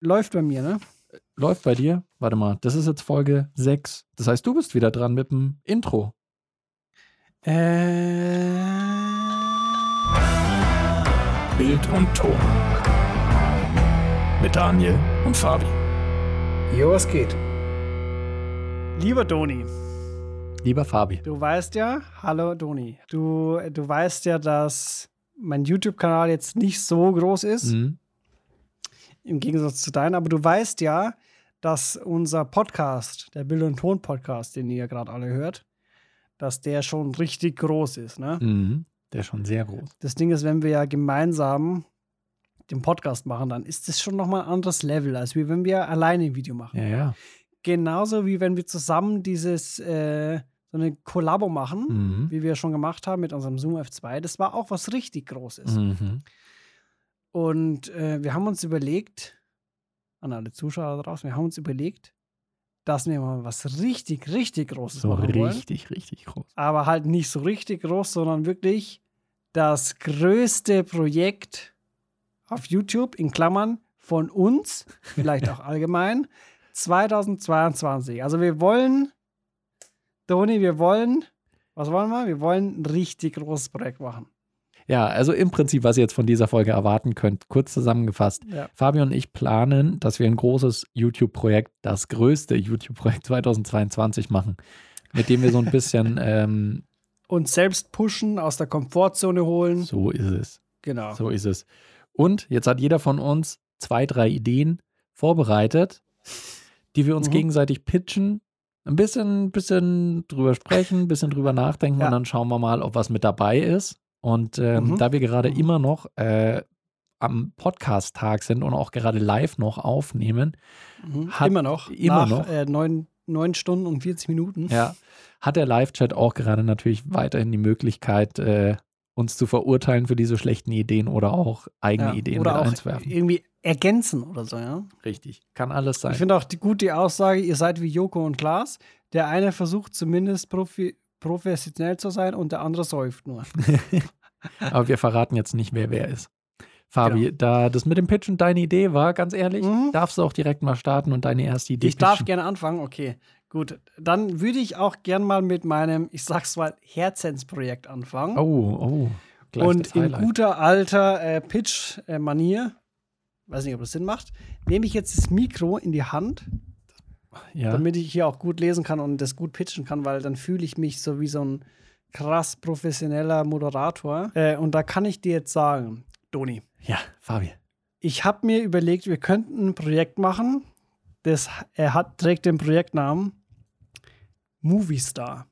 Läuft bei mir, ne? Läuft bei dir? Warte mal, das ist jetzt Folge 6. Das heißt, du bist wieder dran mit dem Intro. Äh. Bild und Ton. Mit Daniel und Fabi. Jo, was geht? Lieber Doni, Lieber Fabi. du weißt ja, hallo Doni, du, du weißt ja, dass mein YouTube-Kanal jetzt nicht so groß ist, Mhm. Im Gegensatz zu deinem, aber du weißt ja, dass unser Podcast, der Bild- und Ton-Podcast, den ihr gerade alle hört, dass der schon richtig groß ist, ne? Mhm. Der ist schon sehr groß. Das Ding ist, wenn wir ja gemeinsam den Podcast machen, dann ist das schon nochmal ein anderes Level, als wie wenn wir alleine ein Video machen. Ja, ja. Genauso wie wenn wir zusammen dieses, äh, so eine Kollabo machen, Mhm. wie wir schon gemacht haben mit unserem Zoom F2. Das war auch was richtig Großes. Mhm. Und äh, wir haben uns überlegt, an alle Zuschauer draußen, wir haben uns überlegt, dass wir mal was richtig, richtig Großes So machen wollen. richtig, richtig groß. Aber halt nicht so richtig groß, sondern wirklich das größte Projekt auf YouTube, in Klammern, von uns, vielleicht auch allgemein, 2022. Also wir wollen, Toni, wir wollen, was wollen wir? Wir wollen ein richtig großes Projekt machen. Ja, also im Prinzip, was ihr jetzt von dieser Folge erwarten könnt, kurz zusammengefasst. Ja. Fabi und ich planen, dass wir ein großes YouTube-Projekt, das größte YouTube-Projekt 2022 machen, mit dem wir so ein bisschen, ähm, Uns selbst pushen, aus der Komfortzone holen. so ist es, Genau. so ist es. Und jetzt hat jeder von uns zwei, drei Ideen vorbereitet, die wir uns Mhm. gegenseitig pitchen, ein bisschen, bisschen drüber sprechen, ein bisschen drüber nachdenken Ja. und dann schauen wir mal, ob was mit dabei ist. Und ähm, Mhm. da wir gerade Mhm. immer noch äh, am Podcast-Tag sind und auch gerade live noch aufnehmen, Mhm. Immer noch. immer nach, noch. Äh, neun, neun Stunden und 40 Minuten. ja, hat der Live-Chat auch gerade natürlich weiterhin die Möglichkeit, äh, uns zu verurteilen für diese schlechten Ideen oder auch eigene Ja, Ideen oder mit auch einzuwerfen. irgendwie ergänzen oder so, ja. Richtig, kann alles sein. Ich finde auch die gute Aussage, ihr seid wie Joko und Klaas. Der eine versucht zumindest profi professionell zu sein und der andere säuft nur. Aber wir verraten jetzt nicht, wer wer ist. Fabi, Genau. da das mit dem Pitchen deine Idee war, ganz ehrlich, Mhm. darfst du auch direkt mal starten und deine erste Idee Ich darf pitchen. gerne anfangen, okay. Gut, dann würde ich auch gern mal mit meinem, ich sag's mal, Herzensprojekt anfangen. Oh, oh. Gleich und in guter alter äh, Pitch-Manier, weiß nicht, ob das Sinn macht, nehme ich jetzt das Mikro in die Hand, ja. damit ich hier auch gut lesen kann und das gut pitchen kann, weil dann fühle ich mich so wie so ein krass professioneller Moderator. Äh, und da kann ich dir jetzt sagen, Doni, ja, Fabi. ich habe mir überlegt, wir könnten ein Projekt machen, das er hat, trägt den Projektnamen Movie Star.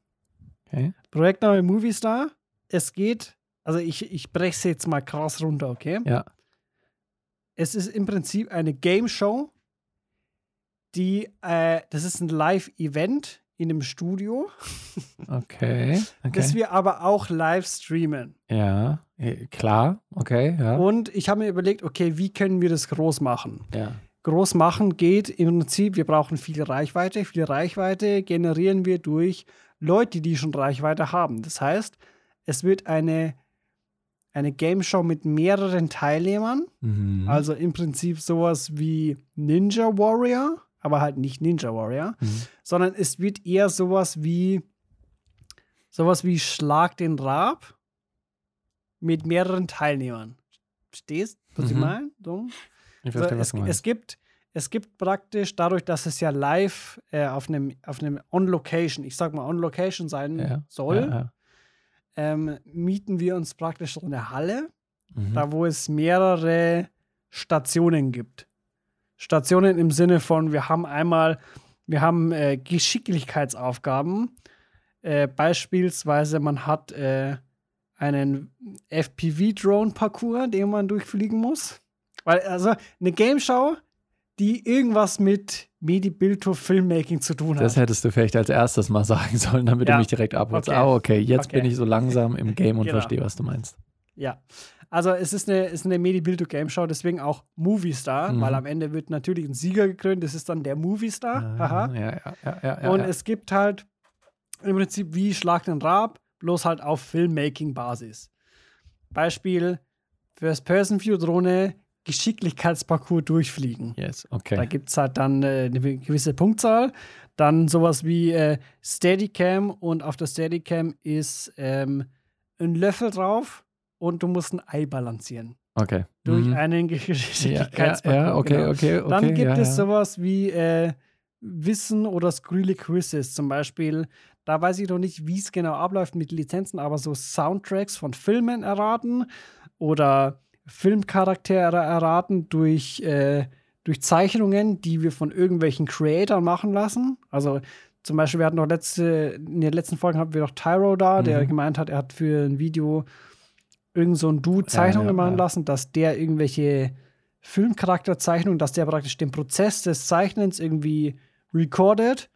Okay. Projektname Movie Star. Es geht, also ich, ich breche es jetzt mal krass runter, okay? Ja. Es ist im Prinzip eine Game Show, die, äh, das ist ein Live-Event in einem Studio, Okay. okay. das wir aber auch live streamen. ja, eh, klar. Okay, ja. Und ich habe mir überlegt, okay, wie können wir das groß machen? ja. Groß machen geht im Prinzip, wir brauchen viel Reichweite. Viel Reichweite generieren wir durch Leute, die schon Reichweite haben. Das heißt, es wird eine, eine Game Show mit mehreren Teilnehmern. Mhm. Also im Prinzip sowas wie Ninja Warrior, aber halt nicht Ninja Warrior, Mhm. sondern es wird eher sowas wie sowas wie Schlag den Rab mit mehreren Teilnehmern. Verstehst du, was ich Mhm. meine? So. ich verstehe, was es, du meinst. es, gibt, es gibt praktisch, dadurch, dass es ja live äh, auf einem auf einem On-Location, ich sag mal On-Location sein ja. soll, Ja, ja. Ähm, mieten wir uns praktisch so eine Halle, Mhm. da wo es mehrere Stationen gibt. Stationen im Sinne von, wir haben einmal, wir haben äh, Geschicklichkeitsaufgaben. Äh, beispielsweise, man hat äh, einen FPV-Drone-Parcours, den man durchfliegen muss. Weil, also, eine Game Show, die irgendwas mit Medi-Bilto Filmmaking zu tun hat. Das hättest du vielleicht als erstes mal sagen sollen, damit Ja. du mich direkt abholst. Okay. Ah, okay, jetzt Okay. bin ich so langsam im Game und Genau. verstehe, was du meinst. Ja. Also es ist eine, ist eine Medi-Bildo Game Show, deswegen auch Movie Star, Mhm. weil am Ende wird natürlich ein Sieger gekrönt, das ist dann der Movie Star. Haha. Ah, ja, ja, ja, Und es gibt halt im Prinzip wie Schlag den Rab, bloß halt auf Filmmaking-Basis. Beispiel: First-Person-View-Drohne Geschicklichkeitsparcours durchfliegen. Yes, Da okay. gibt es halt dann äh, eine gewisse Punktzahl. Dann sowas wie äh, Steadicam und auf der Steadicam ist ähm, ein Löffel drauf und du musst ein Ei balancieren. Okay. Durch Mhm. einen ja, ja, ja, okay, genau. okay, okay. Dann gibt ja, es sowas wie äh, Wissen oder skurrile Quizzes zum Beispiel. Da weiß ich noch nicht, wie es genau abläuft mit Lizenzen, aber so Soundtracks von Filmen erraten oder Filmcharaktere erraten durch, äh, durch Zeichnungen, die wir von irgendwelchen Creatoren machen lassen. Also zum Beispiel, wir hatten noch letzte, in den letzten Folgen hatten wir noch Tyro da, der Mhm. gemeint hat, er hat für ein Video irgend so ein Dude Zeichnungen ja, machen ja. lassen, dass der irgendwelche Filmcharakterzeichnungen, dass der praktisch den Prozess des Zeichnens irgendwie recordet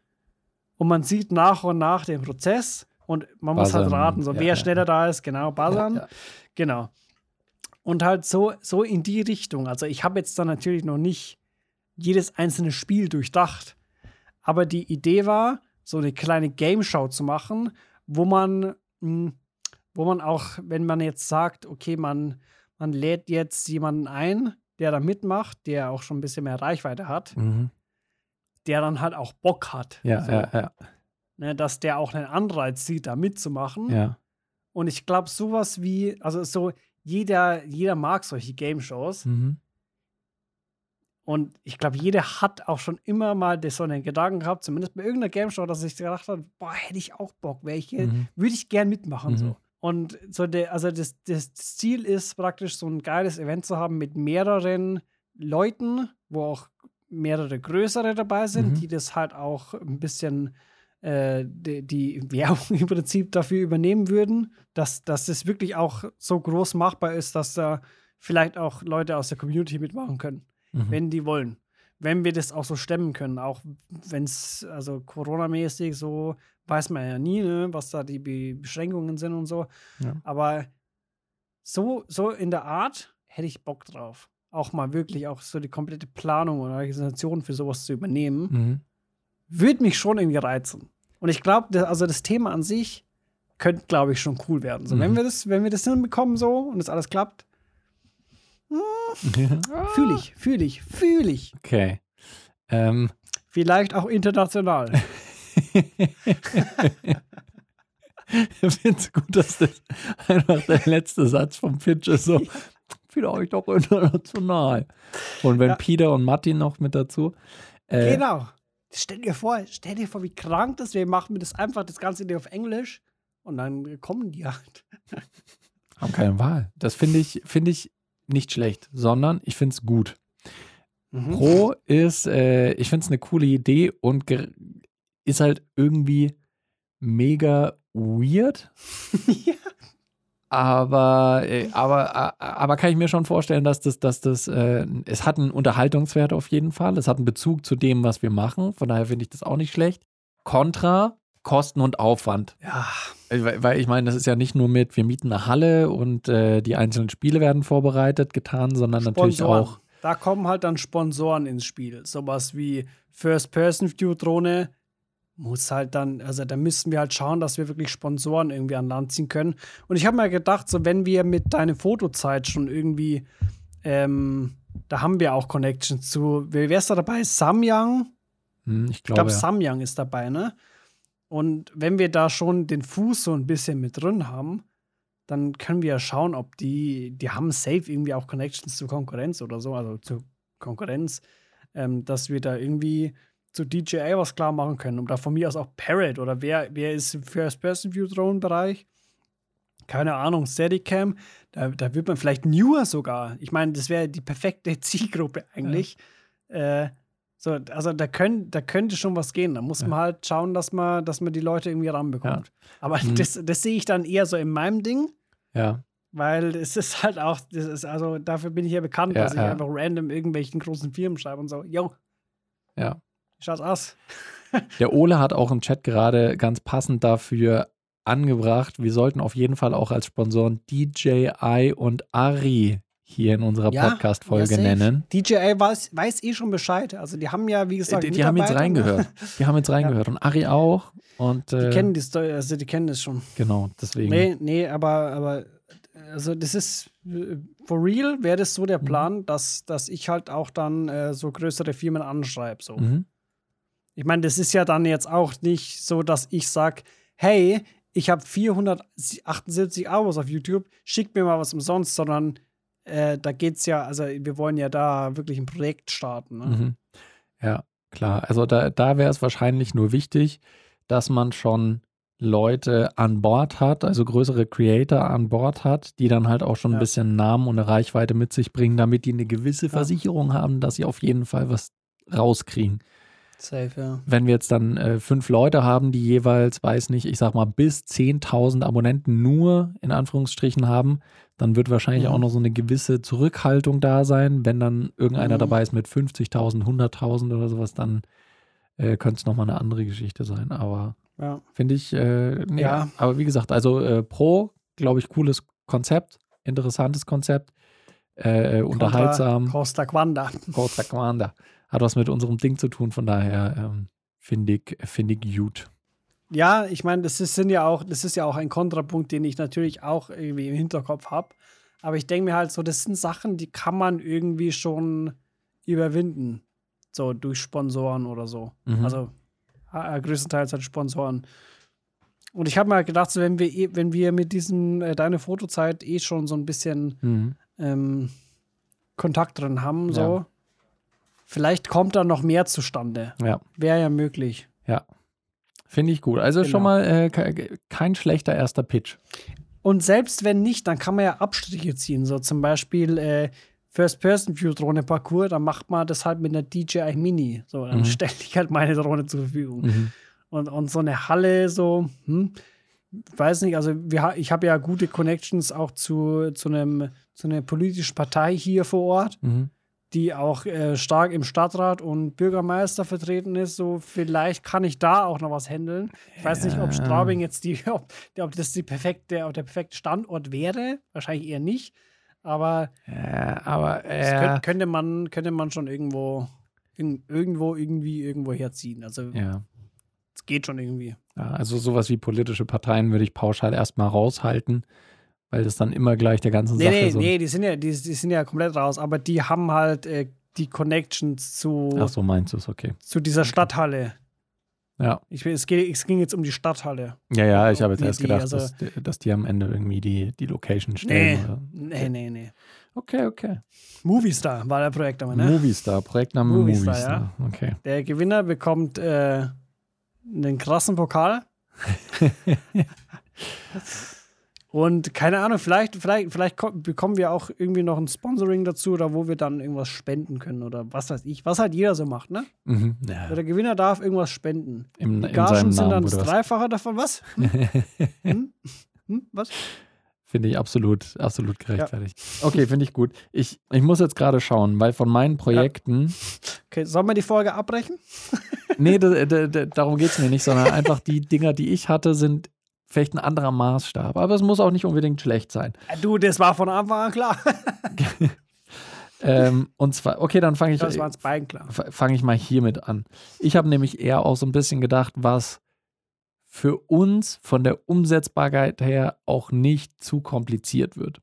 und man sieht nach und nach den Prozess und man muss halt Buzzern, raten, so wer schneller da ist, genau, buzzern. Genau. Und halt so, so in die Richtung. Also ich habe jetzt dann natürlich noch nicht jedes einzelne Spiel durchdacht. Aber die Idee war, so eine kleine Game Show zu machen, wo man, mh, wo man auch, wenn man jetzt sagt, okay, man, man lädt jetzt jemanden ein, der da mitmacht, der auch schon ein bisschen mehr Reichweite hat, Mhm. der dann halt auch Bock hat. Ja, so, ja, ja, Ne, dass der auch einen Anreiz sieht, da mitzumachen. ja. Und ich glaube, sowas wie, also so, jeder, jeder mag solche Game-Shows. Mhm. Und ich glaube, jeder hat auch schon immer mal das, so einen Gedanken gehabt, zumindest bei irgendeiner Game-Show, dass ich gedacht habe, boah, hätte ich auch Bock, wäre ich, Mhm. würde ich gern mitmachen. Mhm. So. Und so der, also das, das Ziel ist praktisch, so ein geiles Event zu haben mit mehreren Leuten, wo auch mehrere größere dabei sind, Mhm. die das halt auch ein bisschen äh, die, die Werbung im Prinzip dafür übernehmen würden, dass, dass das wirklich auch so groß machbar ist, dass da vielleicht auch Leute aus der Community mitmachen können Mhm. wenn die wollen. Wenn wir das auch so stemmen können, auch wenn es, also Corona-mäßig so, weiß man ja nie, ne, was da die Be Beschränkungen sind und so. Ja. Aber so, so in der Art hätte ich Bock drauf. Auch mal wirklich auch so die komplette Planung und Organisation für sowas zu übernehmen. Mhm. Würde mich schon irgendwie reizen. Und ich glaube, also das Thema an sich könnte, glaube ich, schon cool werden. So, wenn Mhm. wir das, wenn wir das hinbekommen so und das alles klappt, fühle ich, fühle ich, fühle ich. Okay. Ähm, Vielleicht auch international. ich finde es gut, dass das einfach der letzte Satz vom Pitch ist so, vielleicht auch international. Und wenn Ja. Peter und Martin noch mit dazu. Äh, genau. Stell dir vor, stell dir vor, wie krank das wäre. Machen wir das einfach das Ganze Ding auf Englisch und dann kommen die halt. Haben keine Wahl. Das finde ich, finde ich nicht schlecht, sondern ich finde es gut. Mhm. Pro ist, äh, ich finde es eine coole Idee und ist halt irgendwie mega weird. ja. Aber, äh, aber, a- aber kann ich mir schon vorstellen, dass das, dass das, äh, es hat einen Unterhaltungswert auf jeden Fall. Es hat einen Bezug zu dem, was wir machen. Von daher finde ich das auch nicht schlecht. Kontra, Kosten und Aufwand. ja. Äh, Weil, weil ich meine, das ist ja nicht nur mit, wir mieten eine Halle und äh, die einzelnen Spiele werden vorbereitet, getan, sondern natürlich Sponsoren. auch. Da kommen halt dann Sponsoren ins Spiel. Sowas wie First-Person-View-Drohne muss halt dann, also da müssten wir halt schauen, dass wir wirklich Sponsoren irgendwie an Land ziehen können. Und ich habe mir gedacht, so wenn wir mit deiner Fotozeit schon irgendwie, ähm, da haben wir auch Connections zu, wer ist da dabei? Samyang? Hm, ich glaube, glaube, ja. Samyang ist dabei, ne? Und wenn wir da schon den Fuß so ein bisschen mit drin haben, dann können wir ja schauen, ob die, die haben safe irgendwie auch Connections zur Konkurrenz oder so, also zur Konkurrenz, ähm, dass wir da irgendwie zu DJI was klar machen können. Und da von mir aus auch Parrot oder wer, wer ist im First-Person-View-Drone-Bereich? Keine Ahnung, Steadicam, da, da wird man vielleicht newer sogar. Ich meine, das wäre die perfekte Zielgruppe eigentlich. Äh, so, also da, können, da könnte schon was gehen. Da muss Ja. man halt schauen, dass man, dass man die Leute irgendwie ranbekommt. Aber Mhm. das, das sehe ich dann eher so in meinem Ding, ja. weil es ist halt auch, das ist, also dafür bin ich ja bekannt, Ja, dass ich ja. einfach random irgendwelchen großen Firmen schreibe und so, yo, Ja. Schaut's aus. Der Ole hat auch im Chat gerade ganz passend dafür angebracht, wir sollten auf jeden Fall auch als Sponsoren DJI und Ari hier in unserer Ja, Podcast-Folge nennen. DJI weiß, weiß eh schon Bescheid. Also die haben ja, wie gesagt, Die, die haben jetzt ne? reingehört. Die haben jetzt reingehört. Und Ari auch. Und Die äh, kennen die Story, also die kennen das schon. genau, deswegen. Nee, nee, aber, aber also das ist äh, for real, wäre das so der Mhm. Plan, dass, dass ich halt auch dann äh, so größere Firmen anschreibe. So. Mhm. Ich meine, das ist ja dann jetzt auch nicht so, dass ich sage, hey, ich habe 478 Abos auf YouTube, schickt mir mal was umsonst, sondern äh, da geht's ja, also wir wollen ja da wirklich ein Projekt starten. Ne? Mhm. Ja, klar. Also da, da wäre es wahrscheinlich nur wichtig, dass man schon Leute an Bord hat, also größere Creator an Bord hat, die dann halt auch schon ein Ja. bisschen Namen und eine Reichweite mit sich bringen, damit die eine gewisse Versicherung haben, dass sie auf jeden Fall was rauskriegen. Safe, ja. Wenn wir jetzt dann äh, fünf Leute haben, die jeweils, weiß nicht, ich sag mal, bis 10.000 Abonnenten nur in Anführungsstrichen haben, dann wird wahrscheinlich Mhm. auch noch so eine gewisse Zurückhaltung da sein. Wenn dann irgendeiner Mhm. dabei ist mit 50.000, 100.000 oder sowas, dann äh, könnte es nochmal eine andere Geschichte sein. Aber ja. finde ich, äh, nee, Ja. aber wie gesagt, also äh, Pro, glaube ich, cooles Konzept, interessantes Konzept, äh, unterhaltsam. Contra Costa Quanda. Costa Commander. Hat was mit unserem Ding zu tun, von daher ähm, finde ich, finde ich gut. Ja, ich meine, das ist, sind ja auch, das ist ja auch ein Kontrapunkt, den ich natürlich auch irgendwie im Hinterkopf habe. Aber ich denke mir halt so, das sind Sachen, die kann man irgendwie schon überwinden. So durch Sponsoren oder so. Mhm. Also äh, größtenteils halt Sponsoren. Und ich habe mir halt gedacht, so, wenn wir, eh- wenn wir mit diesem äh, deine Fotozeit eh schon so ein bisschen Mhm. ähm, Kontakt drin haben, so, Ja. Vielleicht kommt da noch mehr zustande. Ja, Wäre ja möglich. ja. Finde ich gut. Also schon Genau. mal äh, ke- kein schlechter erster Pitch. Und selbst wenn nicht, dann kann man ja Abstriche ziehen. So zum Beispiel äh, First-Person-View-Drohne-Parcours, dann macht man das halt mit einer DJI Mini. So, dann Mhm. stelle ich halt meine Drohne zur Verfügung. Mhm. Und, und so eine Halle, so, hm, weiß nicht, also wir, ich habe ja gute Connections auch zu, zu, einem, zu einer politischen Partei hier vor Ort, Mhm. Die auch äh, stark im Stadtrat und Bürgermeister vertreten ist. So, vielleicht kann ich da auch noch was handeln. Ich weiß nicht, ob Ja. Straubing jetzt die, ob, ob das die perfekte, ob der perfekte Standort wäre. Wahrscheinlich eher nicht. Aber Ja, aber das äh, könnte, könnte, man, könnte man schon irgendwo, in, irgendwo, irgendwie, irgendwo herziehen. Also ja. es geht schon irgendwie. ja, also sowas wie politische Parteien würde ich pauschal erstmal raushalten, weil das dann immer gleich der ganzen Nee, Sache nee, so. nee, die sind ja, die, die sind ja komplett raus, aber die haben halt äh, die Connections zu, Ach so, meinst du es, okay. zu dieser Stadthalle. Ja. Ich, es, ging jetzt um die Stadthalle. Ja, ja, ich habe jetzt Nee, erst gedacht, also- dass, dass die am Ende irgendwie die, die Location Nee, stellen. Oder? nee, nee, nee. Okay, okay. Movistar war der Projektname, ne? Movistar, Projektname Movistar, Movistar. Okay. Der Gewinner bekommt äh, einen krassen Pokal. Und keine Ahnung, vielleicht, vielleicht, vielleicht ko- bekommen wir auch irgendwie noch ein Sponsoring dazu oder wo wir dann irgendwas spenden können oder was weiß ich. Was halt jeder so macht, ne? Mhm. Ja, Der Gewinner darf irgendwas spenden. im, Die Gagen sind dann das? Dreifache davon. Was? Hm? Hm? Was? Finde ich absolut, absolut gerechtfertigt. Okay, finde ich gut. Ich, ich muss jetzt gerade schauen, weil von meinen Projekten, Okay, sollen wir die Folge abbrechen? nee, da, da, da, darum geht es mir nicht, sondern einfach die Dinger, die ich hatte, sind vielleicht ein anderer Maßstab. Aber es muss auch nicht unbedingt schlecht sein. Äh, Du, das war von Anfang an klar. Ähm, und zwar, okay, dann fange ich, Das beiden klar. fange ich mal hiermit an. Ich habe nämlich eher auch so ein bisschen gedacht, was für uns von der Umsetzbarkeit her auch nicht zu kompliziert wird.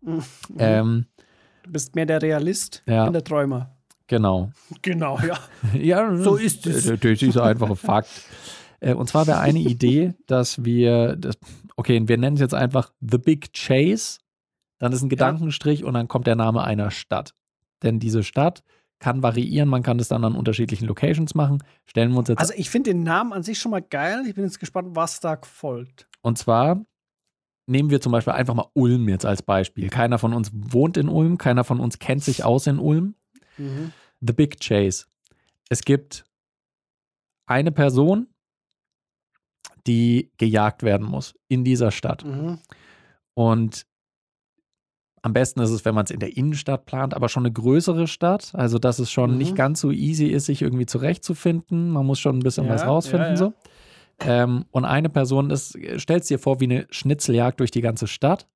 Mhm. Ähm, Du bist mehr der Realist Ja. und der Träumer. genau. Genau, ja. Ja, So ist es. Das ist einfach ein Fakt. Äh, Und zwar wäre eine Idee, dass wir, das, okay, wir nennen es jetzt einfach The Big Chase, dann ist ein Gedankenstrich und dann kommt der Name einer Stadt. Denn diese Stadt kann variieren, man kann das dann an unterschiedlichen Locations machen. Stellen wir uns jetzt Also ich finde den Namen an sich schon mal geil. Ich bin jetzt gespannt, was da folgt. Und zwar nehmen wir zum Beispiel einfach mal Ulm jetzt als Beispiel. Keiner von uns wohnt in Ulm, keiner von uns kennt sich aus in Ulm. Mhm. The Big Chase. Es gibt eine Person, die gejagt werden muss in dieser Stadt. Mhm. Und am besten ist es, wenn man es in der Innenstadt plant, aber schon eine größere Stadt. Also, dass es schon Mhm. nicht ganz so easy ist, sich irgendwie zurechtzufinden. Man muss schon ein bisschen Ja, was rausfinden. ja, ja. So. Ähm, und eine Person ist, stellst dir vor, wie eine Schnitzeljagd durch die ganze Stadt.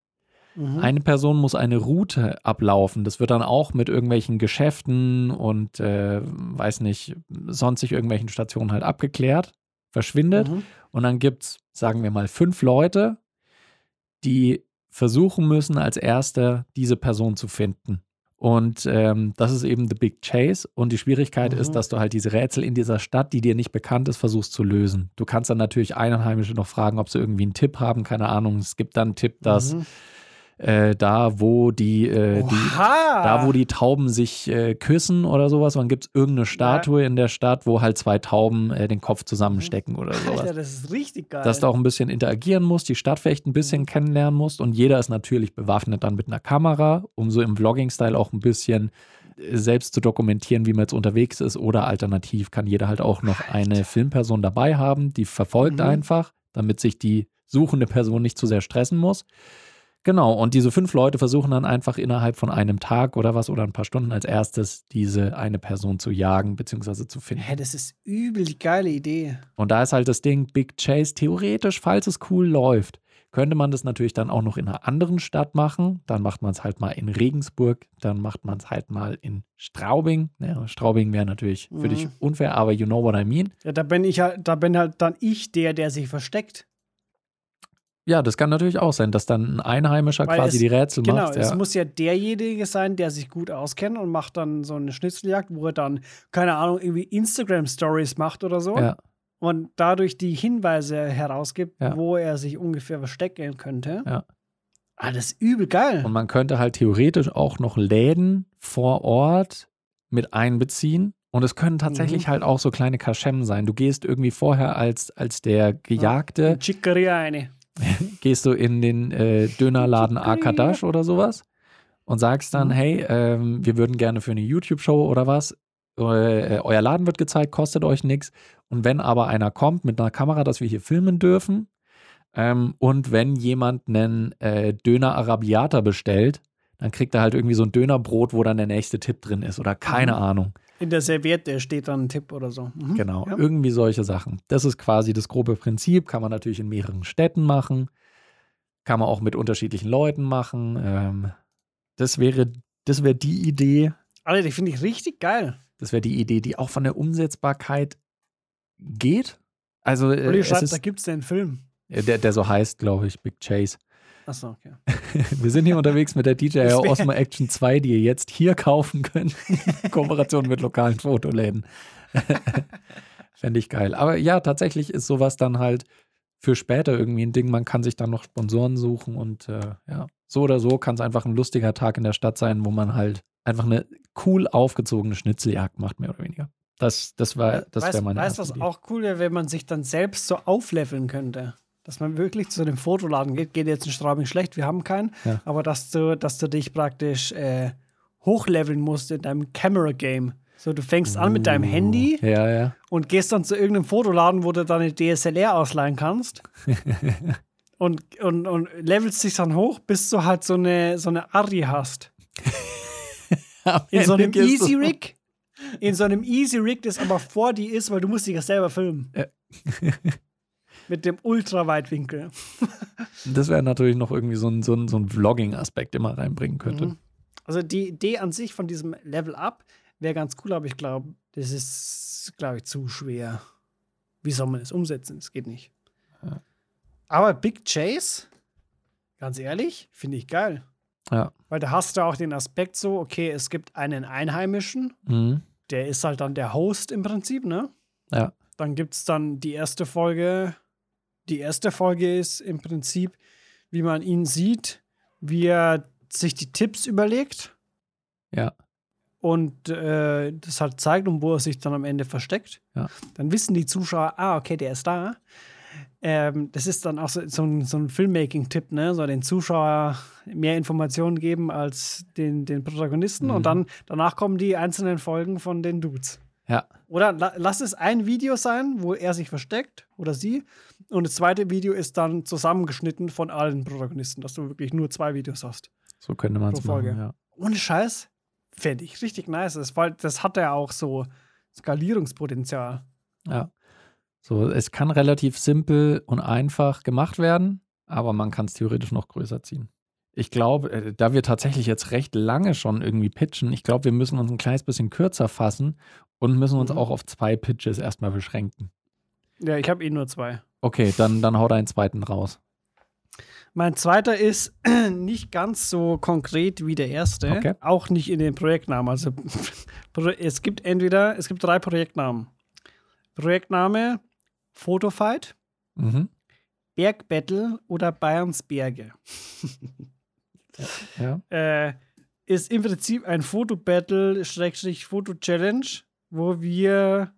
Mhm. Eine Person muss eine Route ablaufen. Das wird dann auch mit irgendwelchen Geschäften und äh, weiß nicht, sonstig irgendwelchen Stationen halt abgeklärt, verschwindet. Mhm. Und dann gibt es, sagen wir mal, fünf Leute, die versuchen müssen, als erster diese Person zu finden. Und ähm, das ist eben The Big Chase. Und die Schwierigkeit Mhm. ist, dass du halt diese Rätsel in dieser Stadt, die dir nicht bekannt ist, versuchst zu lösen. Du kannst dann natürlich Einheimische noch fragen, ob sie irgendwie einen Tipp haben. Keine Ahnung. Es gibt dann einen Tipp, dass Mhm. Äh, da, wo die, äh, die da, wo die Tauben sich äh, küssen oder sowas, dann gibt es irgendeine Statue in der Stadt, wo halt zwei Tauben äh, den Kopf zusammenstecken oder sowas. Alter, das ist richtig geil. Dass du auch ein bisschen interagieren musst, die Stadt vielleicht ein Mhm. bisschen kennenlernen musst und jeder ist natürlich bewaffnet dann mit einer Kamera, um so im Vlogging-Style auch ein bisschen äh, selbst zu dokumentieren, wie man jetzt unterwegs ist oder alternativ kann jeder halt auch noch eine Filmperson dabei haben, die verfolgt Mhm. einfach, damit sich die suchende Person nicht zu sehr stressen muss. Genau, und diese fünf Leute versuchen dann einfach innerhalb von einem Tag oder was oder ein paar Stunden als erstes diese eine Person zu jagen bzw. zu finden. Hä, das ist übel die geile Idee. Und da ist halt das Ding, Big Chase, theoretisch, falls es cool läuft, könnte man das natürlich dann auch noch in einer anderen Stadt machen. Dann macht man es halt mal in Regensburg, dann macht man es halt mal in Straubing. Ja, Straubing wäre natürlich für dich Mhm. unfair, aber you know what I mean. Ja, da bin ich halt, da bin halt dann ich der, der sich versteckt. Ja, das kann natürlich auch sein, dass dann ein Einheimischer Weil quasi es- die Rätsel Genau, macht. es Ja. muss ja derjenige sein, der sich gut auskennt und macht dann so eine Schnitzeljagd, wo er dann, keine Ahnung, irgendwie Instagram-Stories macht oder so. Ja, Und dadurch die Hinweise herausgibt, Ja. wo er sich ungefähr verstecken könnte. Ja. Ah, das ist übel geil. Und man könnte halt theoretisch auch noch Läden vor Ort mit einbeziehen. Und es können tatsächlich Mhm. halt auch so kleine Kaschem sein. Du gehst irgendwie vorher als, als der Gejagte, Chicoria eine. gehst du in den äh, Dönerladen. Akadash oder sowas und sagst dann, Mhm. hey, ähm, wir würden gerne für eine YouTube-Show oder was, äh, euer Laden wird gezeigt, kostet euch nichts. Und wenn aber einer kommt mit einer Kamera, dass wir hier filmen dürfen, ähm, und wenn jemand einen äh, Döner Arabiata bestellt, dann kriegt er halt irgendwie so ein Dönerbrot, wo dann der nächste Tipp drin ist oder keine Mhm. Ahnung. In der Serviette steht dann ein Tipp oder so. Mhm. Genau, Ja. irgendwie solche Sachen. Das ist quasi das grobe Prinzip. Kann man natürlich in mehreren Städten machen. Kann man auch mit unterschiedlichen Leuten machen. Ähm, das wäre, das wäre die Idee. Alter, die finde ich richtig geil. Das wäre die Idee, die auch von der Umsetzbarkeit geht. Also äh, schreibt, ist, da gibt es den Film. der, der so heißt, glaube ich, Big Chase. Achso, okay. Wir sind hier unterwegs mit der DJI Osmo Action 2, die ihr jetzt hier kaufen könnt. In Kooperation mit lokalen Fotoläden. Fände ich geil. Aber ja, tatsächlich ist sowas dann halt für später irgendwie ein Ding. Man kann sich dann noch Sponsoren suchen und äh, ja, so oder so kann es einfach ein lustiger Tag in der Stadt sein, wo man halt einfach eine cool aufgezogene Schnitzeljagd macht, mehr oder weniger. Das, das war, das wäre meine weißt, erste was Idee. auch cool wäre, wenn man sich dann selbst so aufleveln könnte? Dass man wirklich zu dem Fotoladen geht, geht jetzt in Straubing schlecht, wir haben keinen, Ja. aber dass du, dass du dich praktisch äh, hochleveln musst in deinem Camera-Game. So, du fängst an mit deinem Uh, Handy Ja, ja. und gehst dann zu irgendeinem Fotoladen, wo du deine DSLR ausleihen kannst. und, und, und levelst dich dann hoch, bis du halt so eine, so eine Arri hast. In so einem Easy Rig. In so einem Easy Rig, das aber vor dir ist, weil du musst dich ja selber filmen. Ja. Mit dem Ultraweitwinkel. Das wäre natürlich noch irgendwie so ein, so ein, so ein Vlogging-Aspekt immer reinbringen könnte. Mhm. Also die Idee an sich von diesem Level Up wäre ganz cool, aber ich glaube, das ist, glaube ich, zu schwer. Wie soll man es umsetzen? Das geht nicht. Ja. Aber Big Chase, ganz ehrlich, finde ich geil. Ja. Weil da hast du auch den Aspekt so, okay, es gibt einen Einheimischen, Mhm. der ist halt dann der Host im Prinzip, ne? Ja. Dann gibt es dann die erste Folge. Die erste Folge ist im Prinzip, wie man ihn sieht, wie er sich die Tipps überlegt Ja. und äh, das halt zeigt und wo er sich dann am Ende versteckt. Ja. Dann wissen die Zuschauer, ah, okay, der ist da. Ähm, das ist dann auch so, so ein, so ein Filmmaking-Tipp, ne? So den Zuschauer mehr Informationen geben als den, den Protagonisten Mhm. und dann danach kommen die einzelnen Folgen von den Dudes. Ja. Oder la lass es ein Video sein, wo er sich versteckt oder sie. Und das zweite Video ist dann zusammengeschnitten von allen Protagonisten, dass du wirklich nur zwei Videos hast. So könnte man es machen. Ja. Ohne Scheiß, fände ich richtig nice. Das, weil das hat ja auch so Skalierungspotenzial. Ja. So, es kann relativ simpel und einfach gemacht werden, aber man kann es theoretisch noch größer ziehen. Ich glaube, äh, da wir tatsächlich jetzt recht lange schon irgendwie pitchen, ich glaube, wir müssen uns ein kleines bisschen kürzer fassen und müssen uns Mhm. auch auf zwei Pitches erstmal beschränken. Ja, ich habe eh nur zwei. Okay, dann, dann hau deinen zweiten raus. Mein zweiter ist nicht ganz so konkret wie der erste. Okay. Auch nicht in den Projektnamen. Also es gibt entweder, es gibt drei Projektnamen. Projektname Photofight, Mhm. Bergbattle oder Bayerns Berge. Ja. äh, ist im Prinzip ein Fotobattle, Schrägstrich Foto-Challenge, wo wir,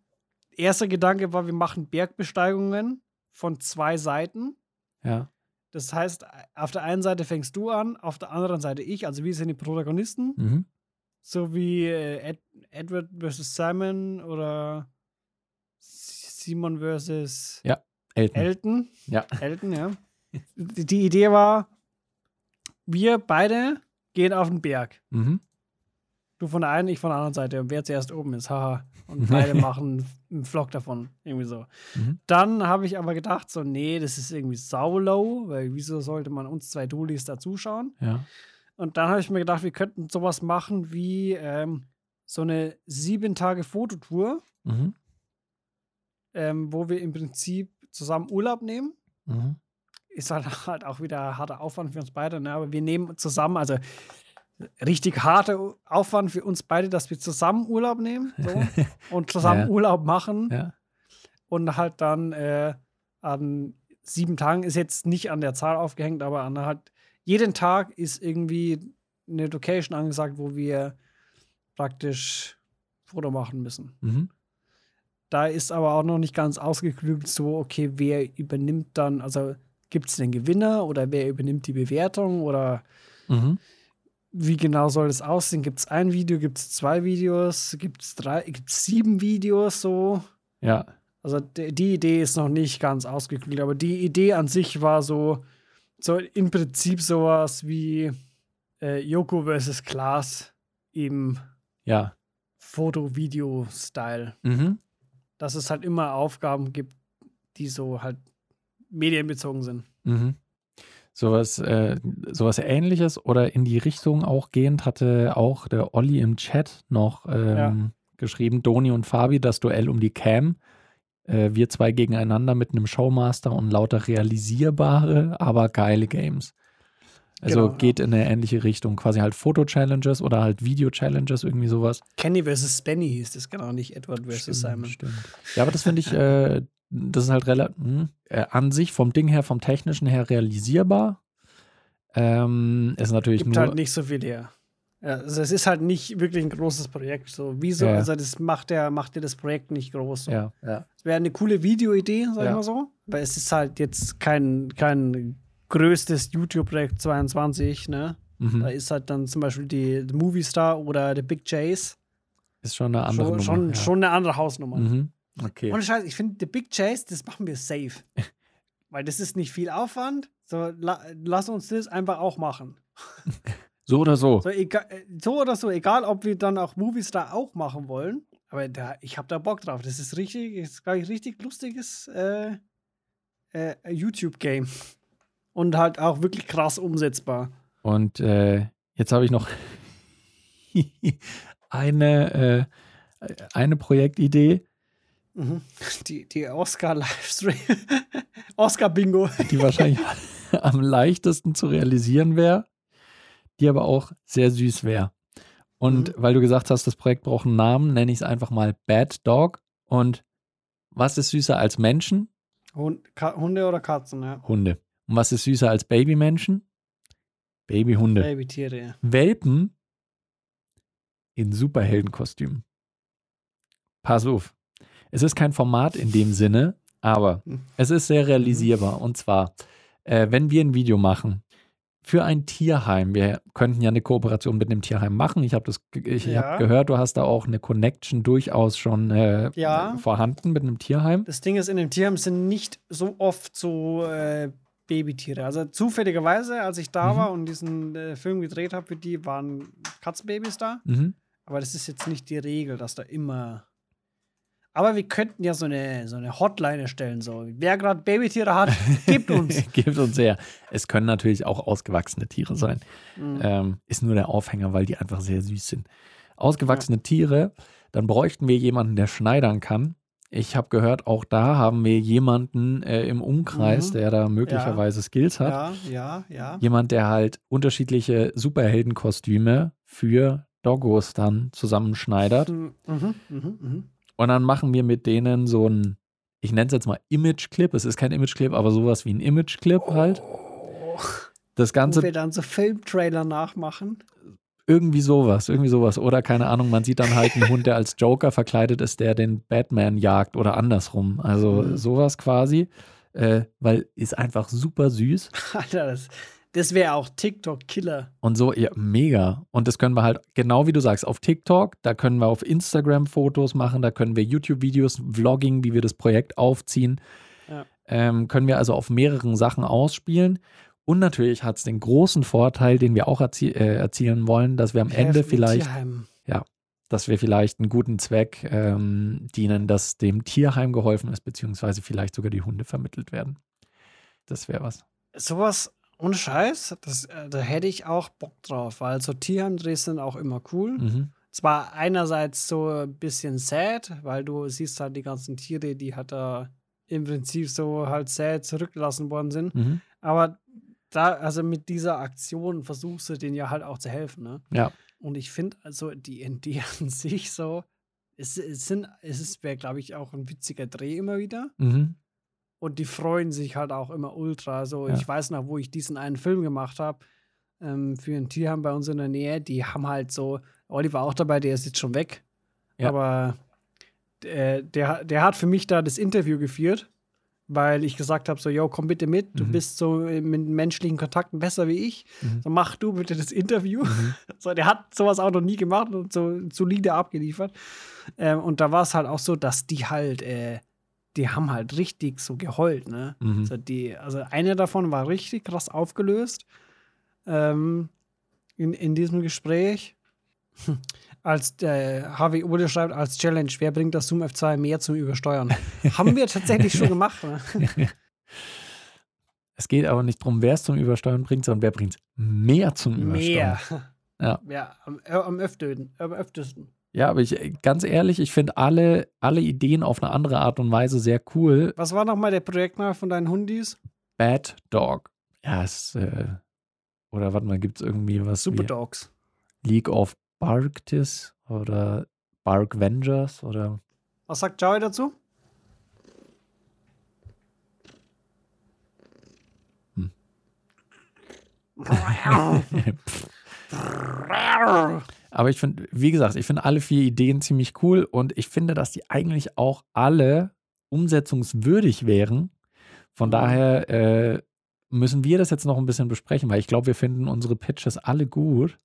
erster Gedanke war, wir machen Bergbesteigungen von zwei Seiten. Ja. Das heißt, auf der einen Seite fängst du an, auf der anderen Seite ich, also wir sind die Protagonisten, Mhm. so wie äh, Ed, Edward vs. Simon oder Simon vs. Elton. Elton. Ja. Elton, ja. Die, die Idee war, wir beide gehen auf den Berg. Mhm. Du von der einen, ich von der anderen Seite. Und wer zuerst oben ist, haha. Und beide machen einen Vlog davon. Irgendwie so. Mhm. Dann habe ich aber gedacht, so, nee, das ist irgendwie saulow, weil wieso sollte man uns zwei Dulis da zuschauen? Ja. Und dann habe ich mir gedacht, wir könnten sowas machen wie ähm, so eine sieben Tage Fototour, Mhm. ähm, wo wir im Prinzip zusammen Urlaub nehmen. Mhm. Ist halt, halt auch wieder harter Aufwand für uns beide, ne? aber wir nehmen zusammen, also richtig harter Aufwand für uns beide, dass wir zusammen Urlaub nehmen so, und zusammen Ja. Urlaub machen. Ja. und halt dann äh, an sieben Tagen ist jetzt nicht an der Zahl aufgehängt, aber an halt jeden Tag ist irgendwie eine Location angesagt, wo wir praktisch Foto machen müssen. Mhm. Da ist aber auch noch nicht ganz ausgeklügelt, so, okay, wer übernimmt dann, also gibt es den Gewinner oder wer übernimmt die Bewertung oder Mhm. Wie genau soll das aussehen? Gibt es ein Video, gibt es zwei Videos, gibt es drei, gibt es sieben Videos so? Ja. Also die Idee ist noch nicht ganz ausgeklügelt, aber die Idee an sich war so, so im Prinzip sowas wie äh, Yoko vs. Klaas im Ja. Foto-Video-Style. Mhm. Dass es halt immer Aufgaben gibt, die so halt medienbezogen sind. Mhm. Sowas, äh, sowas ähnliches oder in die Richtung auch gehend hatte auch der Olli im Chat noch ähm, Ja. geschrieben, Doni und Fabi, das Duell um die Cam. Äh, wir zwei gegeneinander mit einem Showmaster und lauter realisierbare, aber geile Games. Also Genau, ja. geht in eine ähnliche Richtung, quasi halt Foto-Challenges oder halt Video-Challenges, irgendwie sowas. Kenny vs. Benny hieß das genau, nicht Edward vs. Stimmt, Simon. Stimmt. Ja, aber das finde ich, äh, das ist halt relativ, äh, an sich vom Ding her, vom technischen her realisierbar. Ähm, ist natürlich Gibt nur. halt nicht so viel her. Ja, also es ist halt nicht wirklich ein großes Projekt. So, wieso? Ja. Also das macht der, macht dir das Projekt nicht groß. So. ja, ja. Es wäre eine coole Videoidee, sag ich mal so. Aber es ist halt jetzt kein, kein größtes YouTube-Projekt 22, ne? Da Mhm. ist halt dann zum Beispiel die The Movie Star oder The Big Chase. Ist schon eine andere Schon, Nummer. schon, ja. schon eine andere Hausnummer. Mhm. Okay. Ohne Scheiß, ich finde The Big Chase, das machen wir safe. Weil das ist nicht viel Aufwand. So, la, lass uns das einfach auch machen. So oder so. So, egal, äh, so oder so, egal ob wir dann auch Movies da auch machen wollen. Aber da, ich habe da Bock drauf. Das ist richtig, ist, glaube ich, richtig lustiges äh, äh, YouTube-Game. Und halt auch wirklich krass umsetzbar. Und äh, jetzt habe ich noch eine, äh, eine Projektidee, Mhm. Die, die Oscar-Livestream. Oscar-Bingo. die wahrscheinlich am leichtesten zu realisieren wäre, die aber auch sehr süß wäre. Und weil du gesagt hast, das Projekt braucht einen Namen, nenne ich es einfach mal Bad Dog. Und was ist süßer als Menschen? Hunde oder Katzen, ja. Hunde. Und was ist süßer als Babymenschen? Babyhunde. Babytiere, ja. Welpen in Superheldenkostümen. Pass auf. Es ist kein Format in dem Sinne, aber Hm. es ist sehr realisierbar. Und zwar, äh, wenn wir ein Video machen für ein Tierheim, wir könnten ja eine Kooperation mit einem Tierheim machen. Ich habe das, ich Ja. habe gehört, du hast da auch eine Connection durchaus schon äh, Ja. vorhanden mit einem Tierheim. Das Ding ist, in dem Tierheim sind nicht so oft so äh, Babytiere. Also zufälligerweise, als ich da Mhm. war und diesen äh, Film gedreht habe für die, waren Katzenbabys da. Mhm. Aber das ist jetzt nicht die Regel, dass da immer. Aber wir könnten ja so eine, so eine Hotline erstellen. So. Wer gerade Babytiere hat, gibt uns. Gibt uns her. Es können natürlich auch ausgewachsene Tiere sein. Mhm. ähm, ist nur der Aufhänger, weil die einfach sehr süß sind. Ausgewachsene Tiere, dann bräuchten wir jemanden, der schneidern kann. Ich habe gehört, auch da haben wir jemanden äh, im Umkreis, Mhm. der da möglicherweise Skills hat. Ja, ja, ja. Jemand, der halt unterschiedliche Superheldenkostüme für Doggos dann zusammenschneidert. Mhm, mhm, mhm. Und dann machen wir mit denen so ein, ich nenne es jetzt mal Image-Clip. Es ist kein Image-Clip, aber sowas wie ein Image-Clip halt. Oh, Das wo Ganze wir dann so Filmtrailer nachmachen. irgendwie sowas, irgendwie sowas. Oder keine Ahnung, man sieht dann halt einen Hund, der als Joker verkleidet ist, der den Batman jagt oder andersrum. Also Mhm. sowas quasi. Äh, weil ist einfach super süß. Alter, das, das wäre auch TikTok-Killer. Und so, ja, mega. Und das können wir halt, genau wie du sagst, auf TikTok, da können wir auf Instagram Fotos machen, da können wir YouTube-Videos, Vlogging, wie wir das Projekt aufziehen. Ja. Ähm, können wir also auf mehreren Sachen ausspielen. Und natürlich hat es den großen Vorteil, den wir auch erzie äh, erzielen wollen, dass wir am Ende Helfen vielleicht, Tierheim. dass wir vielleicht einen guten Zweck ähm, dienen, dass dem Tierheim geholfen ist, beziehungsweise vielleicht sogar die Hunde vermittelt werden. Das wäre was. Sowas ohne Scheiß, das, äh, da hätte ich auch Bock drauf, weil so Tierheimdrehs sind auch immer cool. Mhm. Zwar einerseits so ein bisschen sad, weil du siehst halt die ganzen Tiere, die halt da im Prinzip so halt sad zurückgelassen worden sind. Mhm. Aber da, also mit dieser Aktion versuchst du denen ja halt auch zu helfen, ne? Ja. Und ich finde also die Idee an sich so, es, es sind, es ist, wäre, glaube ich, auch ein witziger Dreh immer wieder. Mhm. Und die freuen sich halt auch immer ultra. So, Ja. ich weiß noch, wo ich diesen einen Film gemacht habe, ähm, für ein Tierheim bei uns in der Nähe, die haben halt so, Oliver auch dabei, der ist jetzt schon weg. Ja. Aber der, der, der hat für mich da das Interview geführt, weil ich gesagt habe: so, yo, komm bitte mit, du Mhm. bist so mit menschlichen Kontakten besser wie ich. Mhm. So, mach du bitte das Interview. Mhm. So, der hat sowas auch noch nie gemacht und so solide abgeliefert. Ähm, und da war es halt auch so, dass die halt, äh, die haben halt richtig so geheult, ne? Mhm. So die, also eine davon war richtig krass aufgelöst ähm, in, in diesem Gespräch. Als der Harvey Ode schreibt, als Challenge, wer bringt das Zoom F2 mehr zum Übersteuern? haben wir tatsächlich schon gemacht. Ne? Es geht aber nicht darum, wer es zum Übersteuern bringt, sondern wer bringt es mehr zum Übersteuern. Mehr. Ja. Ja, am, äh, am, öftesten, am öftesten. Ja, aber ich, ganz ehrlich, ich finde alle, alle Ideen auf eine andere Art und Weise sehr cool. Was war nochmal der Projektname von deinen Hundis? Bad Dog. Ja, es, äh, oder warte mal, gibt es irgendwie was Super Dogs. League of Barktis oder Bark Vengers oder Was sagt Joey dazu? Hm. Aber ich finde, wie gesagt, ich finde alle vier Ideen ziemlich cool und ich finde, dass die eigentlich auch alle umsetzungswürdig wären. Von Mhm. daher äh, müssen wir das jetzt noch ein bisschen besprechen, weil ich glaube, wir finden unsere Pitches alle gut.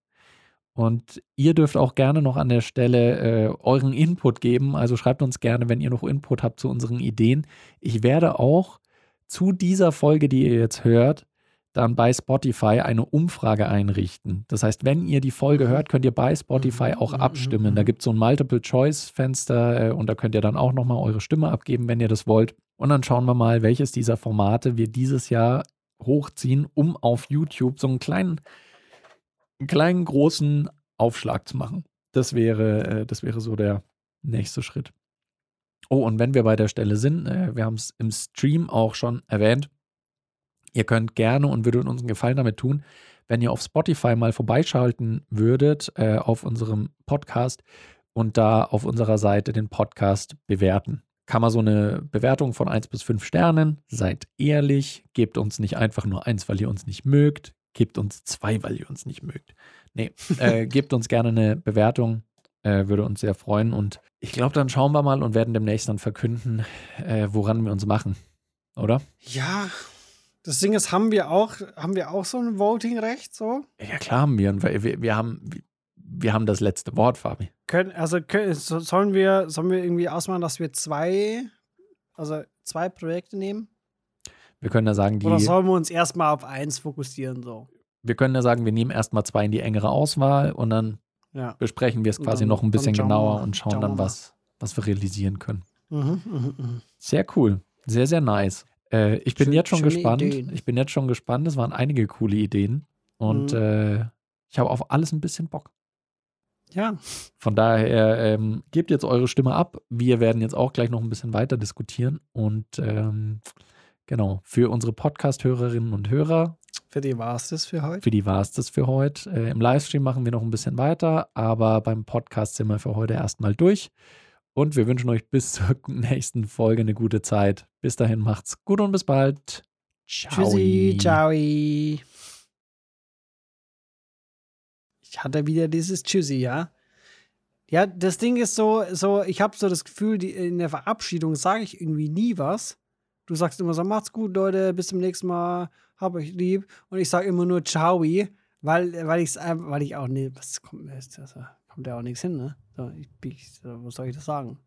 Und ihr dürft auch gerne noch an der Stelle äh, euren Input geben. Also schreibt uns gerne, wenn ihr noch Input habt zu unseren Ideen. Ich werde auch zu dieser Folge, die ihr jetzt hört, dann bei Spotify eine Umfrage einrichten. Das heißt, wenn ihr die Folge hört, könnt ihr bei Spotify Mhm, auch mhm, abstimmen. Da mhm. gibt es so ein Multiple-Choice-Fenster äh, und da könnt ihr dann auch nochmal eure Stimme abgeben, wenn ihr das wollt. Und dann schauen wir mal, welches dieser Formate wir dieses Jahr hochziehen, um auf YouTube so einen kleinen, einen kleinen großen Aufschlag zu machen. Das wäre, äh, das wäre so der nächste Schritt. Oh, und wenn wir bei der Stelle sind, äh, wir haben es im Stream auch schon erwähnt, ihr könnt gerne und würdet uns einen Gefallen damit tun, wenn ihr auf Spotify mal vorbeischalten würdet äh, auf unserem Podcast und da auf unserer Seite den Podcast bewerten. Kann man so eine Bewertung von 1 bis 5 Sternen, seid ehrlich, gebt uns nicht einfach nur eins, weil ihr uns nicht mögt, gebt uns zwei, weil ihr uns nicht mögt. Nee, äh, gebt uns gerne eine Bewertung, äh, würde uns sehr freuen und ich glaube, dann schauen wir mal und werden demnächst dann verkünden, äh, woran wir uns machen, oder? Ja, das Ding ist, haben wir auch, haben wir auch so ein Voting-Recht so? Ja, klar haben wir. Und wir, wir, haben, wir haben das letzte Wort, Fabi. Können, also können, so- sollen wir, sollen wir irgendwie ausmachen, dass wir zwei, also zwei Projekte nehmen? Wir können ja sagen, die, Oder sollen wir uns erstmal auf eins fokussieren so? wir können ja sagen, wir nehmen erstmal zwei in die engere Auswahl und dann Ja. besprechen wir es quasi dann- noch ein bisschen genauer mal. und schauen dann, was, was wir realisieren können. Mhm, mhm, mhm. Sehr cool. Sehr, sehr nice. Äh, ich bin Schön- jetzt schon gespannt. Ideen. Ich bin jetzt schon gespannt. Es waren einige coole Ideen. Und Mhm. äh, ich habe auf alles ein bisschen Bock. Ja. Von daher ähm, gebt jetzt eure Stimme ab. Wir werden jetzt auch gleich noch ein bisschen weiter diskutieren. Und ähm, genau, für unsere Podcast-Hörerinnen und Hörer, Für die war es das für heute. für die war es das für heute. Äh, Im Livestream machen wir noch ein bisschen weiter, aber beim Podcast sind wir für heute erstmal durch. Und wir wünschen euch bis zur nächsten Folge eine gute Zeit. Bis dahin macht's gut und bis bald. Ciao. Tschüssi, ciao. Ich hatte wieder dieses Tschüssi, ja. Ja, das Ding ist so, so ich habe so das Gefühl, die, in der Verabschiedung sage ich irgendwie nie was. Du sagst immer so, macht's gut, Leute, bis zum nächsten Mal, hab euch lieb. Und ich sage immer nur Ciao, weil, weil, ich's, einfach- weil ich auch nicht, was kommt, ist das, kommt ja auch nichts hin, ne? So, ich, ich, was soll ich das sagen?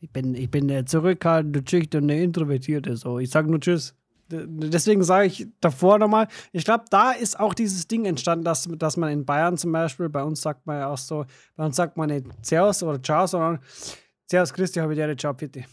Ich bin, ich bin der zurückhaltende, schüchterne, introvertierte, so. Ich sage nur Tschüss. Deswegen sage ich davor nochmal, ich glaube, da ist auch dieses Ding entstanden, dass, dass man in Bayern zum Beispiel, bei uns sagt man ja auch so, bei uns sagt man nicht Servus oder Ciao, sondern Servus Christi, habe ich dir, ciao, bitte.